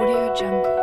Audio Jungle.